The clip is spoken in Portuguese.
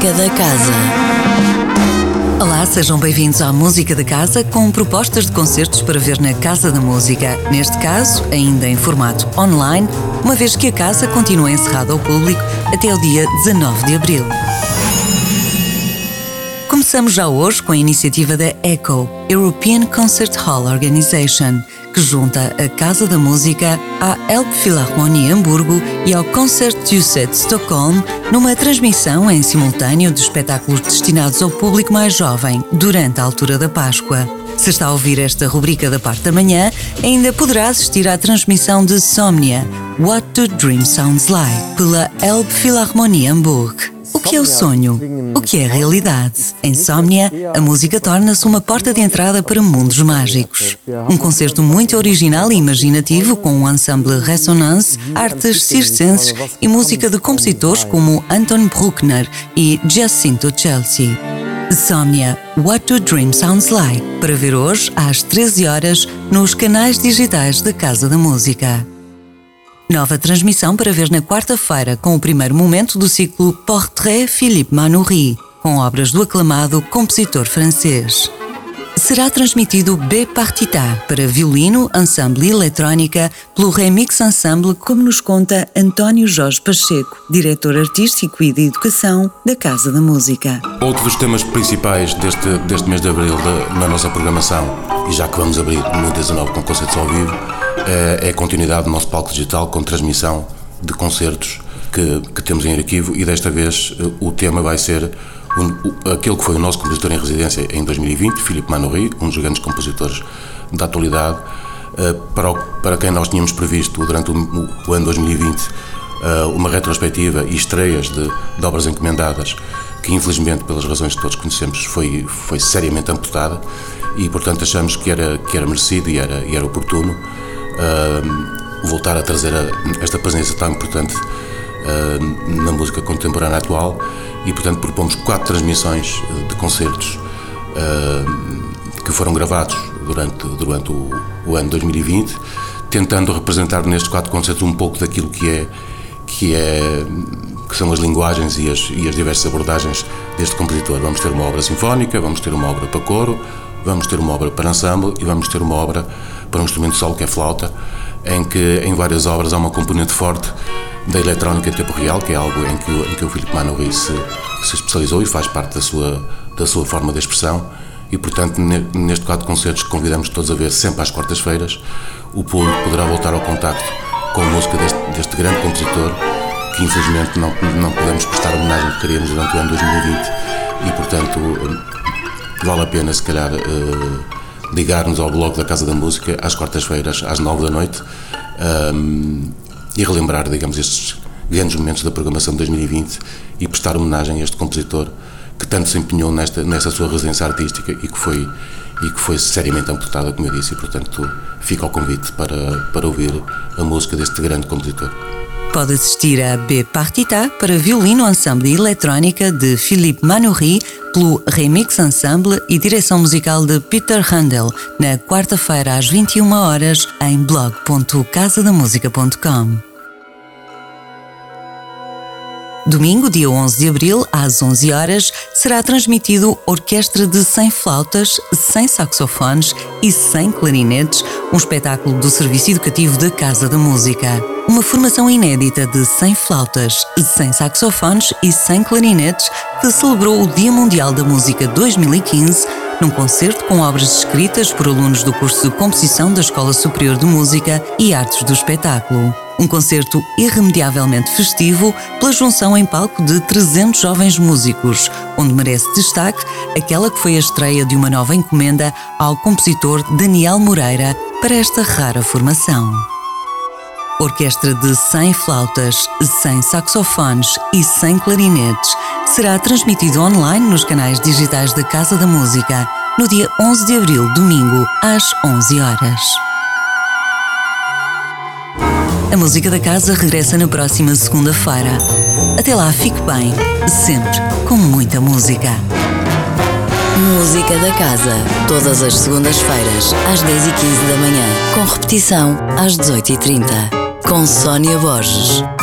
Música da Casa. Olá, sejam bem-vindos à Música da Casa com propostas de concertos para ver na Casa da Música. Neste caso, ainda em formato online, uma vez que a casa continua encerrada ao público até o dia 19 de abril. Começamos já hoje com a iniciativa da ECHO, European Concert Hall Organization, que junta a Casa da Música à Elbphilharmonie Hamburgo e ao Concerthuset Stockholm numa transmissão em simultâneo de espetáculos destinados ao público mais jovem durante a altura da Páscoa. Se está a ouvir esta rubrica da parte da manhã, ainda poderá assistir à transmissão de Somnia, What Do Dream Sounds Like, pela Elbphilharmonie Hamburg. O que é o sonho? O que é a realidade? Em Somnia, a música torna-se uma porta de entrada para mundos mágicos. Um concerto muito original e imaginativo com um ensemble Resonance, artes circenses e música de compositores como Anton Bruckner e Jacinto Chelsea. Somnia, What Do Dream Sounds Like, para ver hoje às 13 horas nos canais digitais da Casa da Música. Nova transmissão para ver na quarta-feira com o primeiro momento do ciclo Portrait Philippe Manoury, com obras do aclamado compositor francês. Será transmitido B Partita para violino, ensemble e eletrónica pelo Remix Ensemble, como nos conta António Jorge Pacheco, diretor artístico e de educação da Casa da Música. Outro dos temas principais deste, deste mês de abril na nossa programação, e já que vamos abrir no 19 com concertos ao vivo, é, é a continuidade do nosso palco digital com transmissão de concertos que, que temos em arquivo e desta vez eh, o tema vai ser aquele que foi o nosso compositor em residência em 2020, Filipe Manoury, um dos grandes compositores da atualidade, eh, para, o, para quem nós tínhamos previsto durante o, o ano 2020 eh, uma retrospectiva e estreias de, de, obras encomendadas que infelizmente pelas razões que todos conhecemos foi, foi seriamente amputada e portanto achamos que era, que era merecido e era, e era oportuno voltar a trazer a, esta presença tão importante uh, na música contemporânea atual e, portanto, propomos quatro transmissões de concertos uh, que foram gravados durante, durante o, o, ano 2020, tentando representar nestes quatro concertos um pouco daquilo que é que é que são as linguagens e as, e as diversas abordagens deste compositor. Vamos ter uma obra sinfónica, vamos ter uma obra para coro, vamos ter uma obra para ensemble e vamos ter uma obra para um instrumento solo que é flauta, em que em várias obras há uma componente forte da eletrónica em tempo real, que é algo em que, em que o Filipe Manoury se, se especializou e faz parte da sua, da sua forma de expressão. E, portanto, neste quadro de concertos que convidamos todos a ver sempre às quartas-feiras, o público poderá voltar ao contacto com a música deste, deste grande compositor, que infelizmente não, não podemos prestar homenagem que queríamos durante o ano 2020 e, portanto, vale a pena, se calhar, uh, ligar-nos ao blog da Casa da Música às quartas-feiras, às nove da noite, um, e relembrar, digamos, estes grandes momentos da programação de 2020 e prestar homenagem a este compositor que tanto se empenhou nesta, nesta sua residência artística e que foi e que foi seriamente amputada, como eu disse, e portanto fica ao convite para, para ouvir a música deste grande compositor. Pode assistir a B Partita para violino ensemble e eletrónica de Philippe Manoury pelo Remix Ensemble e direção musical de Peter Handel na quarta-feira às 21 horas em blog.casadamusica.com. Domingo, dia 11 de abril, às 11 horas, será transmitido Orquestra de 100 flautas, 100 saxofones e 100 clarinetes, um espetáculo do Serviço Educativo da Casa da Música. Uma formação inédita de 100 flautas, 100 saxofones e 100 clarinetes que celebrou o Dia Mundial da Música 2015 num concerto com obras escritas por alunos do curso de composição da Escola Superior de Música e Artes do Espetáculo. Um concerto irremediavelmente festivo pela junção em palco de 300 jovens músicos, onde merece destaque aquela que foi a estreia de uma nova encomenda ao compositor Daniel Moreira para esta rara formação. Orquestra de 100 flautas, 100 saxofones e 100 clarinetes será transmitido online nos canais digitais da Casa da Música no dia 11 de abril, domingo, às 11 horas. A música da casa regressa na próxima segunda-feira. Até lá, fique bem, sempre com muita música. Música da Casa, todas as segundas-feiras, às 10h15 da manhã, com repetição às 18h30, com Sónia Borges.